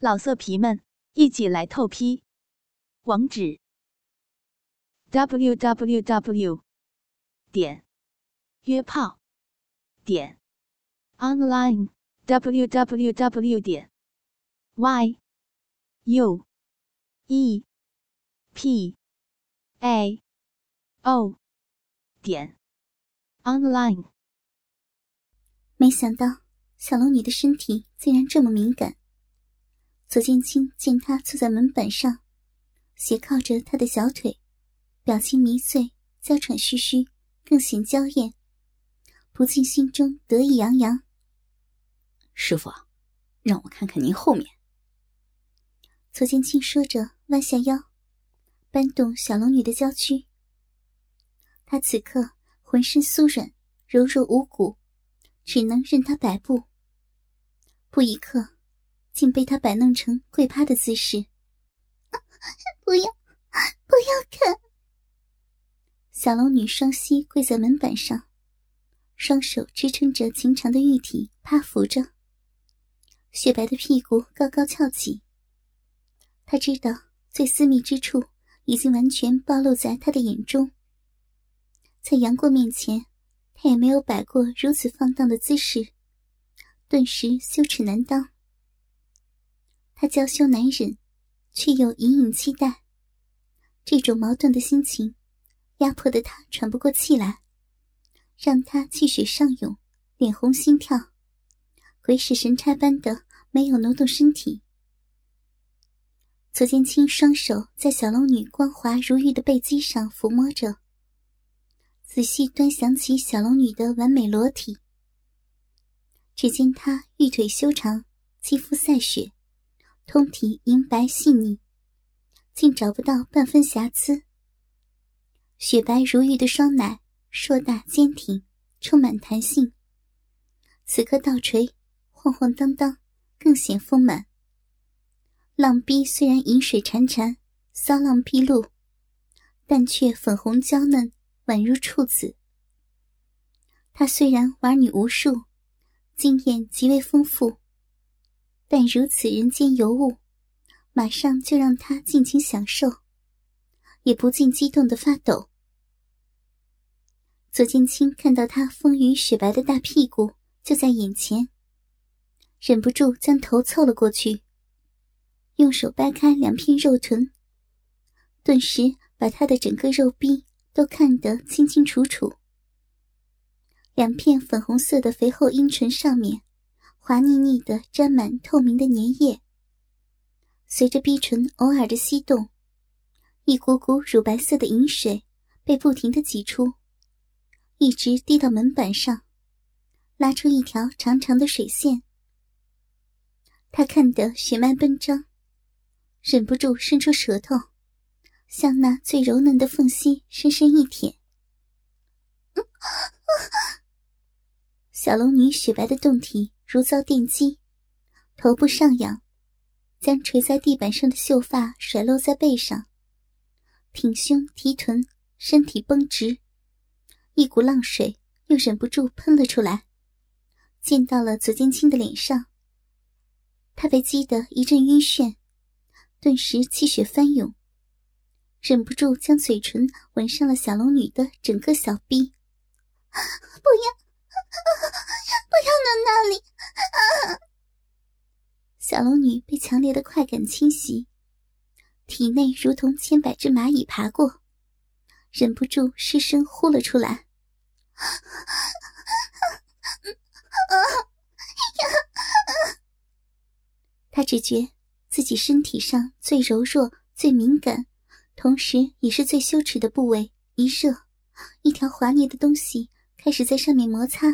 老色皮们，一起来透批！网址：w w w 点约炮点 online w w w 点 y u e p a o 点 online。没想到小龙女的身体竟然这么敏感。左剑清见他坐在门板上，斜靠着他的小腿，表情迷醉，娇喘吁吁，更显娇艳，不禁心中得意洋洋。师傅，让我看看您后面。左剑清说着，弯下腰，搬动小龙女的娇躯。他此刻浑身酥软，柔弱无骨，只能任他摆布。不一刻。竟被他摆弄成跪趴的姿势。不要，不要看！小龙女双膝跪在门板上，双手支撑着情长的玉体趴伏着，雪白的屁股高高翘起。她知道最私密之处已经完全暴露在他的眼中，在杨过面前，他也没有摆过如此放荡的姿势，顿时羞耻难当。他娇羞难忍，却又隐隐期待。这种矛盾的心情，压迫的他喘不过气来，让他气血上涌，脸红心跳，鬼使神差般的没有挪动身体。左剑清双手在小龙女光滑如玉的背肌上抚摸着，仔细端详起小龙女的完美裸体。只见她玉腿修长，肌肤赛雪。通体银白细腻，竟找不到半分瑕疵。雪白如玉的双奶硕大坚挺，充满弹性。此刻倒垂，晃晃荡荡，更显丰满。浪逼虽然饮水潺潺，骚浪毕露，但却粉红娇嫩，宛如处子。她虽然玩女无数，经验极为丰富。但如此人间尤物，马上就让他尽情享受，也不禁激动的发抖。左剑清看到他丰腴雪白的大屁股就在眼前，忍不住将头凑了过去，用手掰开两片肉臀，顿时把他的整个肉壁都看得清清楚楚。两片粉红色的肥厚阴唇上面。滑腻腻的，沾满透明的粘液。随着逼唇偶尔的吸动，一股股乳白色的饮水被不停的挤出，一直滴到门板上，拉出一条长长的水线。他看得血脉奔张，忍不住伸出舌头，向那最柔嫩的缝隙深深一舔。小龙女雪白的胴体。如遭电击，头部上仰，将垂在地板上的秀发甩落在背上，挺胸提臀，身体绷直，一股浪水又忍不住喷了出来，溅到了左剑清的脸上。他被激得一阵晕眩，顿时气血翻涌，忍不住将嘴唇吻上了小龙女的整个小臂。不要！不要弄那里！小龙女被强烈的快感侵袭，体内如同千百只蚂蚁爬过，忍不住失声呼了出来。她只觉自己身体上最柔弱、最敏感，同时也是最羞耻的部位一热，一条滑腻的东西开始在上面摩擦。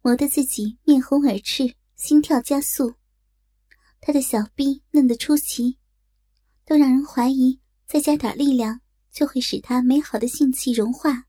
磨得自己面红耳赤，心跳加速。他的小臂嫩得出奇，都让人怀疑再加点力量就会使他美好的性气融化。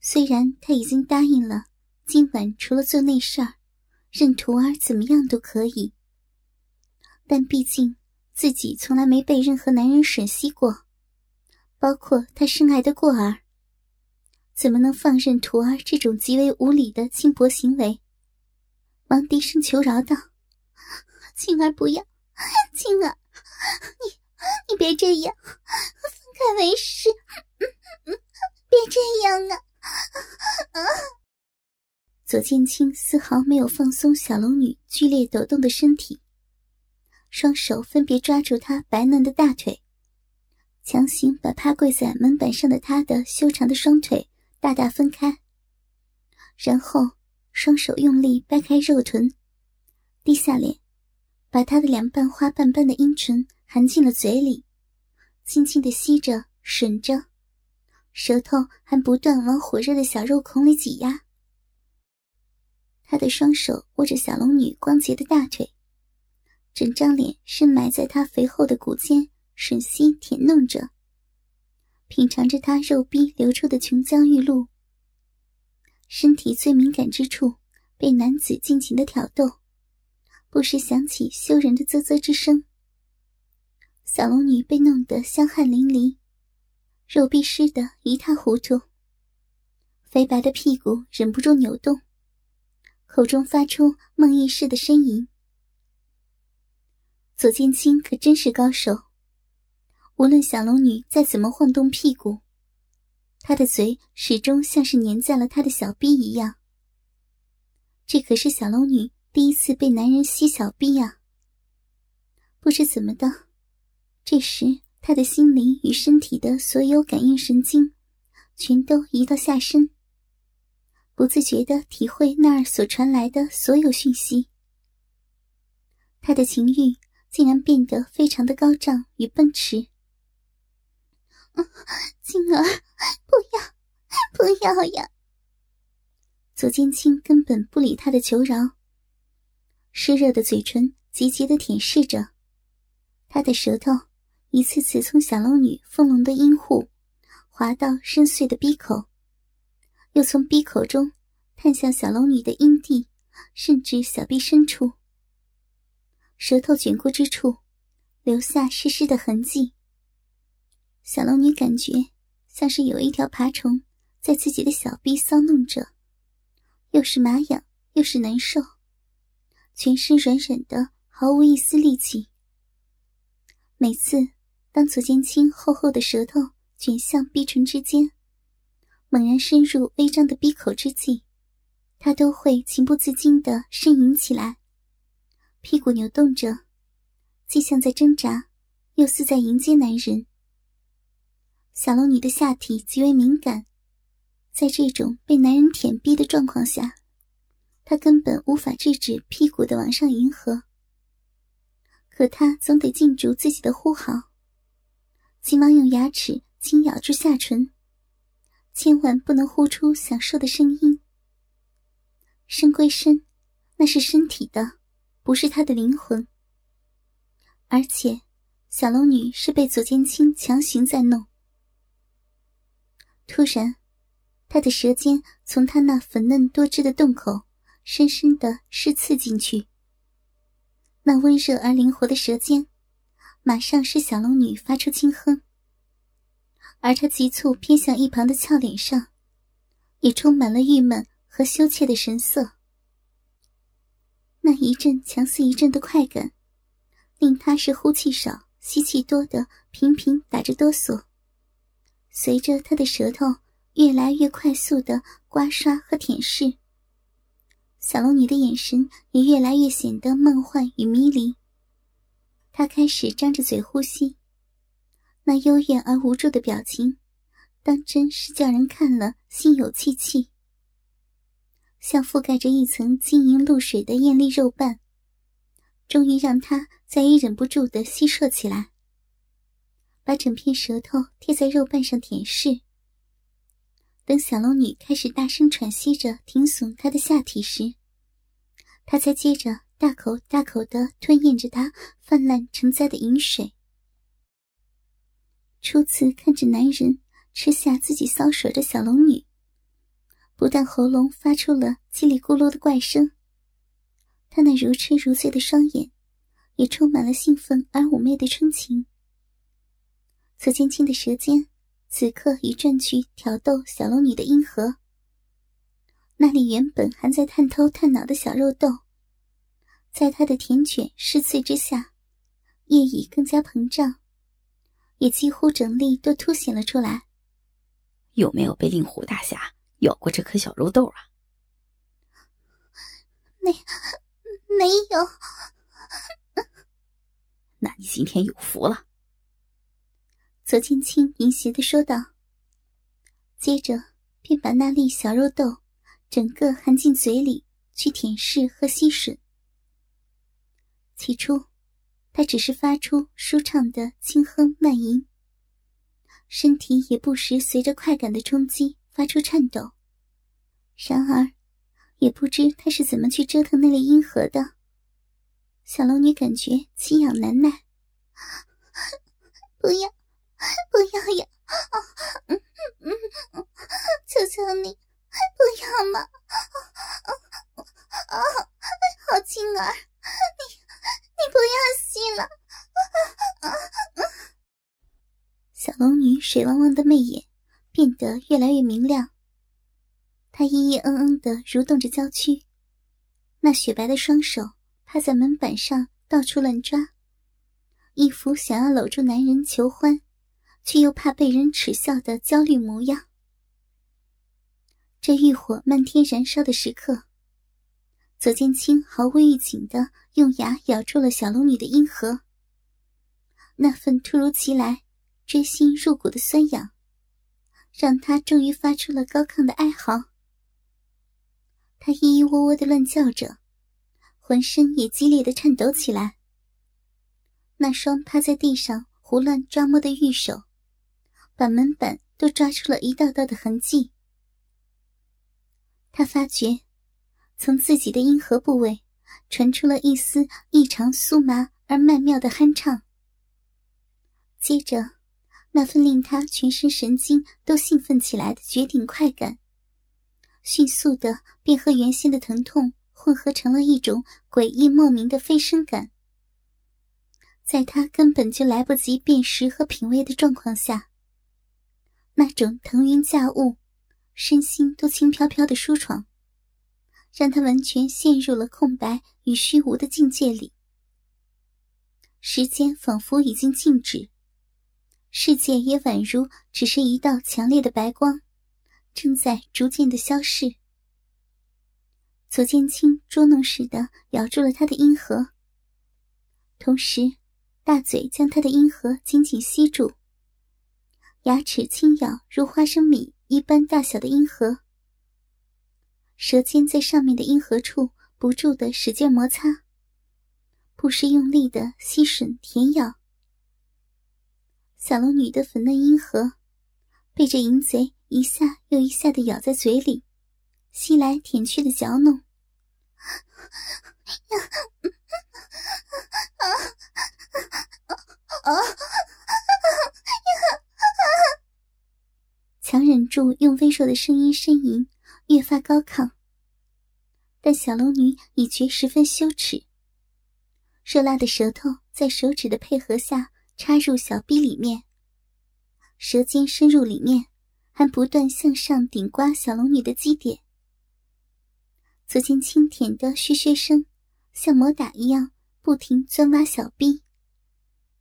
虽然他已经答应了，今晚除了做那事儿，任徒儿怎么样都可以。但毕竟自己从来没被任何男人吮吸过，包括他深爱的过儿。怎么能放任徒儿这种极为无礼的轻薄行为？忙低声求饶道：“青儿不要，青儿，你你别这样，分开为师，别这样啊！左剑清丝毫没有放松小龙女剧烈抖动的身体，双手分别抓住她白嫩的大腿，强行把趴跪在门板上的她的修长的双腿大大分开，然后双手用力掰开肉臀，低下脸，把她的两瓣花瓣般的阴唇含进了嘴里，轻轻的吸着、吮着，舌头还不断往火热的小肉孔里挤压。他的双手握着小龙女光洁的大腿，整张脸深埋在她肥厚的骨间，吮吸舔弄着，品尝着他肉逼流出的琼浆玉露。身体最敏感之处被男子尽情的挑逗，不时响起羞人的啧啧之声。小龙女被弄得香汗淋漓，肉逼湿得一塌糊涂，肥白的屁股忍不住扭动。口中发出梦呓似的呻吟。左剑清可真是高手，无论小龙女再怎么晃动屁股，她的嘴始终像是粘在了他的小臂一样。这可是小龙女第一次被男人吸小臂啊！不知怎么的，这时他的心灵与身体的所有感应神经，全都移到下身。不自觉的体会那儿所传来的所有讯息，他的情欲竟然变得非常的高涨与奔驰。静儿，不要，不要呀！左剑清根本不理他的求饶，湿热的嘴唇急急的舔舐着，他的舌头一次次从小龙女丰隆的阴户滑到深邃的鼻口。又从鼻口中探向小龙女的阴蒂，甚至小臂深处。舌头卷过之处，留下湿湿的痕迹。小龙女感觉像是有一条爬虫在自己的小臂搔弄着，又是麻痒又是难受，全身软软的，毫无一丝力气。每次当左剑青厚厚的舌头卷向鼻唇之间。猛然深入微张的闭口之际，他都会情不自禁的呻吟起来，屁股扭动着，既像在挣扎，又似在迎接男人。小龙女的下体极为敏感，在这种被男人舔逼的状况下，她根本无法制止屁股的往上迎合。可她总得禁住自己的呼号，急忙用牙齿轻咬住下唇。千万不能呼出享受的声音。身归身，那是身体的，不是他的灵魂。而且，小龙女是被左剑清强行在弄。突然，他的舌尖从他那粉嫩多汁的洞口深深的施刺进去。那温热而灵活的舌尖，马上使小龙女发出轻哼。而他急促偏向一旁的俏脸上，也充满了郁闷和羞怯的神色。那一阵强似一阵的快感，令他是呼气少、吸气多的频频打着哆嗦。随着他的舌头越来越快速的刮刷和舔舐，小龙女的眼神也越来越显得梦幻与迷离。她开始张着嘴呼吸。那幽怨而无助的表情，当真是叫人看了心有戚戚。像覆盖着一层晶莹露水的艳丽肉瓣，终于让他再也忍不住的吸啜起来，把整片舌头贴在肉瓣上舔舐。等小龙女开始大声喘息着挺耸她的下体时，他才接着大口大口的吞咽着她泛滥成灾的饮水。初次看着男人吃下自己搔首的小龙女，不但喉咙发出了叽里咕噜的怪声，她那如痴如醉的双眼也充满了兴奋而妩媚的春情。左剑清的舌尖此刻已转去挑逗小龙女的阴核，那里原本还在探头探脑的小肉豆，在他的舔卷试刺之下，叶已更加膨胀，也几乎整粒都凸显了出来。有没有被令狐大侠咬过这颗小肉豆啊？没，没有。那你今天有福了。左剑清淫邪的说道，接着便把那粒小肉豆整个含进嘴里去舔舐和吸吮。起初，他只是发出舒畅的轻哼慢吟，身体也不时随着快感的冲击发出颤抖。然而，也不知他是怎么去折腾那粒阴核的。小龙女感觉奇痒难耐，不要，不要呀！嗯嗯嗯，求求你，不要嘛！啊，好轻儿，你。你不要吸了！小龙女水汪汪的媚眼变得越来越明亮，她咿咿嗯嗯的蠕动着娇躯，那雪白的双手趴在门板上到处乱抓，一副想要搂住男人求欢，却又怕被人耻笑的焦虑模样。这欲火漫天燃烧的时刻。左剑清毫无预警的用牙咬住了小龙女的阴核，那份突如其来、锥心入骨的酸痒，让她终于发出了高亢的哀嚎。她咿咿喔喔的乱叫着，浑身也激烈的颤抖起来。那双趴在地上胡乱抓摸的玉手，把门板都抓出了一道道的痕迹。他发觉。从自己的阴核部位传出了一丝异常酥麻而曼妙的酣畅，接着，那份令他全身神经都兴奋起来的绝顶快感，迅速的便和原先的疼痛混合成了一种诡异莫名的飞升感。在他根本就来不及辨识和品味的状况下，那种腾云驾雾、身心都轻飘飘的舒爽。让他完全陷入了空白与虚无的境界里，时间仿佛已经静止，世界也宛如只是一道强烈的白光，正在逐渐的消逝。左剑清捉弄似的咬住了他的阴核，同时大嘴将他的阴核紧紧吸住，牙齿轻咬如花生米一般大小的阴核。舌尖在上面的阴核处不住的使劲摩擦，不时用力的吸吮舔咬。小龙女的粉嫩阴核被这淫贼一下又一下的咬在嘴里，吸来舔去的嚼弄。强忍住用微弱的声音呻吟。越发高亢，但小龙女已觉十分羞耻。热辣的舌头在手指的配合下插入小臂里面，舌尖深入里面，还不断向上顶刮小龙女的基点。左剑清舔的嘘嘘声，像魔打一样不停钻挖小臂，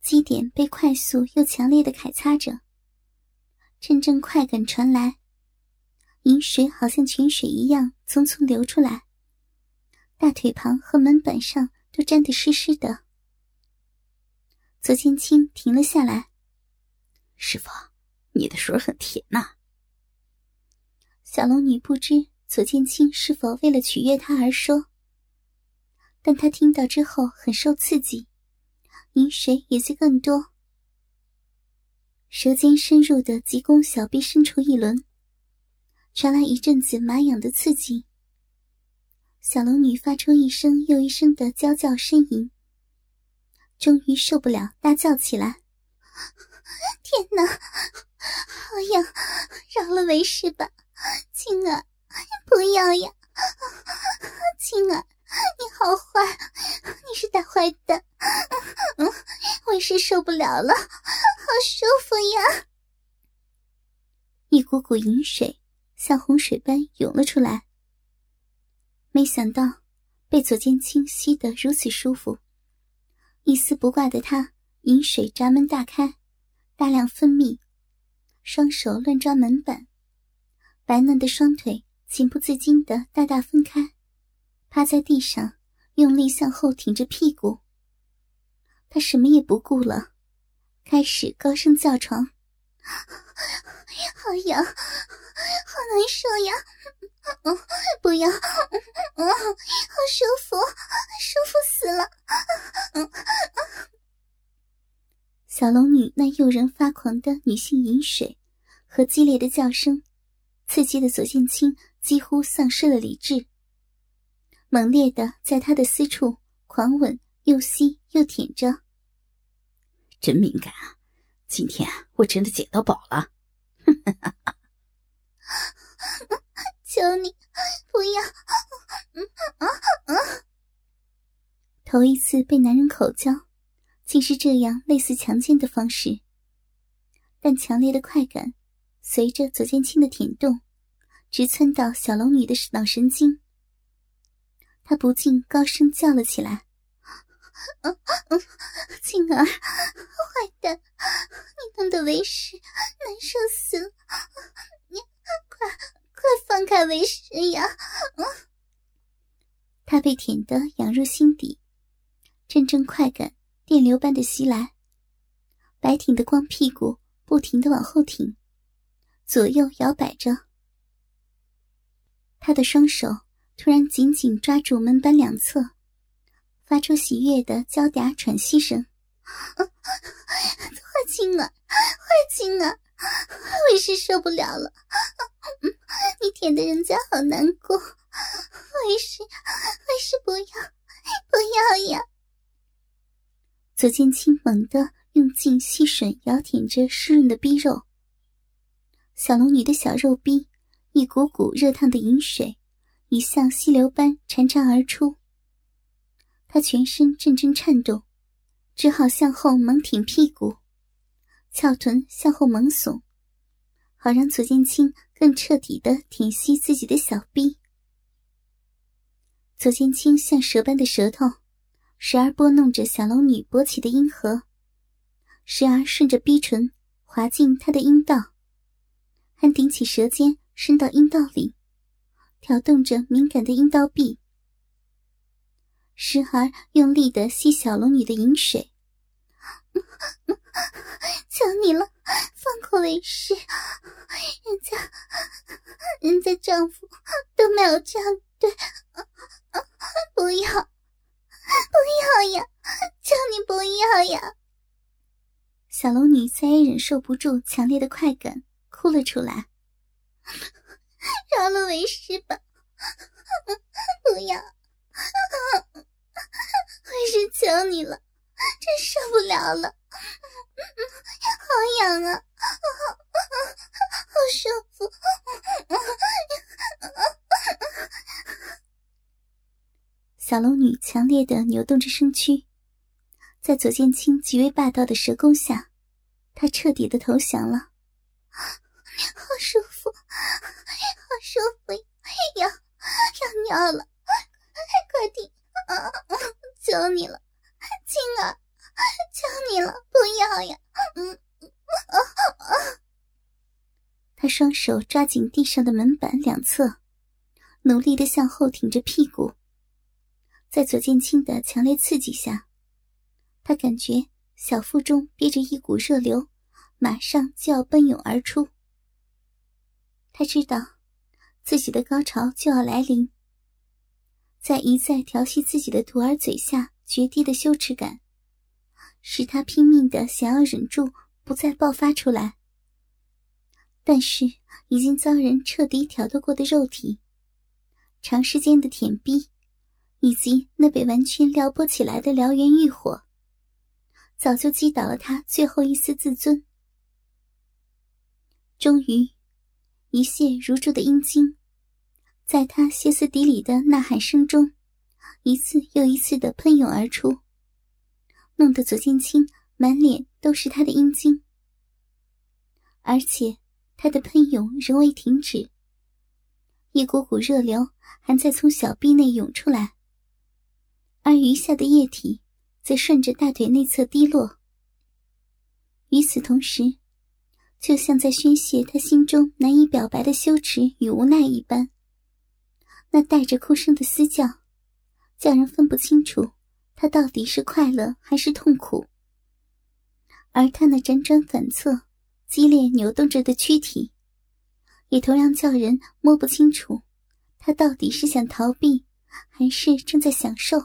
基点被快速又强烈的揩擦着，阵阵快感传来。饮水好像泉水一样匆匆流出来，大腿旁和门板上都沾得湿湿的。左剑青停了下来：“师傅，你的水很甜呐。”小龙女不知左剑清是否为了取悦她而说，但她听到之后很受刺激，饮水也就更多。舌尖深入的急攻小臂深处一轮。传来一阵子麻痒的刺激，小龙女发出一声又一声的娇叫呻吟，终于受不了，大叫起来：“ 天哪，好痒！饶了为师吧，青儿，不要呀！青儿，你好坏，你是大坏蛋！为师受不了了，好舒服呀！”一股股饮水。像洪水般涌了出来。没想到，被左剑清吸得如此舒服，一丝不挂的他，饮水闸门大开，大量分泌，双手乱抓门板，白嫩的双腿情不自禁的大大分开，趴在地上，用力向后挺着屁股。他什么也不顾了，开始高声叫床：“好痒，好难受呀！不要，嗯，好舒服，舒服死了！”小龙女那诱人发狂的女性饮水和激烈的叫声，刺激的左剑清几乎丧失了理智，猛烈的在他的私处狂吻。又吸又舔着，真敏感啊！今天我真的捡到宝了！求你不要！嗯啊啊！头一次被男人口交，竟是这样类似强奸的方式，但强烈的快感随着左剑清的舔动，直窜到小龙女的脑神经，他不禁高声叫了起来。嗯嗯，青儿，坏蛋，你弄得为师难受死了！你快快放开为师呀！他被舔得痒入心底，阵阵快感电流般的袭来，白挺的光屁股不停的往后挺，左右摇摆着。他的双手突然紧紧抓住门板两侧。发出喜悦的娇嗲喘息声，坏青儿，坏青儿，为师受不了了，你舔的人家好难过，为师，为师不要，不要呀！左剑清猛地用劲吸吮咬舔着湿润的逼肉，小龙女的小肉逼一股股热烫的饮水，已像溪流般潺潺而出。他全身阵阵颤动，只好向后猛挺屁股，翘臀向后猛耸，好让左剑清更彻底的舔吸自己的小臂。左剑清像蛇般的舌头，时而拨弄着小龙女勃起的阴核，时而顺着逼唇滑进她的阴道，还顶起舌尖伸到阴道里，挑动着敏感的阴道壁。时而用力的吸小龙女的饮水，求你了，放过为师，人家，人家丈夫都没有这样对，不要，不要呀，求你不要呀！小龙女再也忍受不住强烈的快感，哭了出来，饶了为师吧，不要。为师求你了，真受不了了，好痒啊，好舒服。小龙女强烈的扭动着身躯，在左剑清极为霸道的蛇攻下，她彻底的投降了。好舒服，好舒服，要要尿了。快停！啊！求你了，青儿，求你了，不要呀！嗯，啊啊！他双手抓紧地上的门板两侧，努力的向后挺着屁股。在左剑清的强烈刺激下，他感觉小腹中憋着一股热流，马上就要奔涌而出。他知道自己的高潮就要来临。在一再调戏自己的徒儿嘴下决堤的羞耻感，使他拼命的想要忍住不再爆发出来。但是已经遭人彻底挑逗过的肉体，长时间的舔逼，以及那被完全撩拨起来的燎原欲火，早就击倒了他最后一丝自尊。终于，一泻如注的阴茎。在他歇斯底里的呐喊声中，一次又一次的喷涌而出，弄得左剑清满脸都是他的阴茎。而且他的喷涌仍未停止，一股股热流还在从小臂内涌出来，而余下的液体则顺着大腿内侧滴落。与此同时，就像在宣泄他心中难以表白的羞耻与无奈一般，那带着哭声的嘶叫，叫人分不清楚他到底是快乐还是痛苦。而他那辗转反侧、激烈扭动着的躯体，也同样叫人摸不清楚，他到底是想逃避，还是正在享受。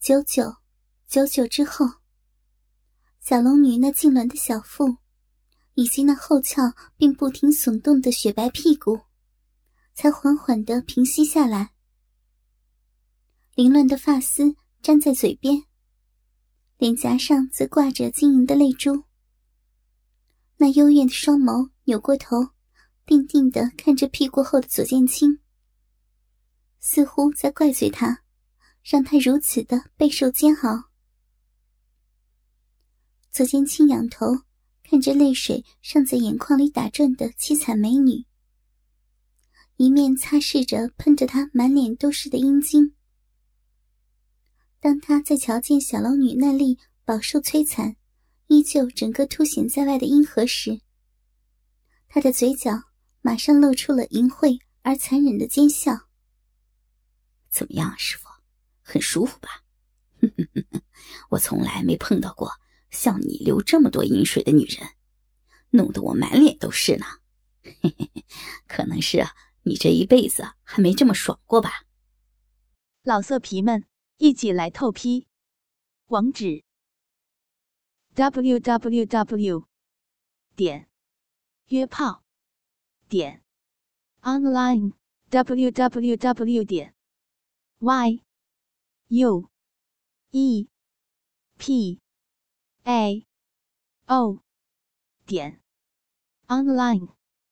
久久，久久之后，小龙女那痉挛的小腹，以及那后翘并不停耸动的雪白屁股，才缓缓的平息下来。凌乱的发丝粘在嘴边。脸颊上则挂着晶莹的泪珠，那幽怨的双眸扭过头，定定的看着屁股后的左剑清，似乎在怪罪他，让他如此的备受煎熬。左剑清仰头看着泪水尚在眼眶里打转的凄惨美女，一面擦拭着喷着他满脸都是的阴茎。当他在瞧见小龙女那粒饱受摧残、依旧整个凸显在外的阴核时，他的嘴角马上露出了淫秽而残忍的奸笑。怎么样，师傅，很舒服吧？我从来没碰到过像你流这么多阴水的女人，弄得我满脸都是呢。可能是你这一辈子还没这么爽过吧？老色皮们。一起来透批，网址：w w w 点约炮点 online w w w 点 y u e p a. O. 点。Online。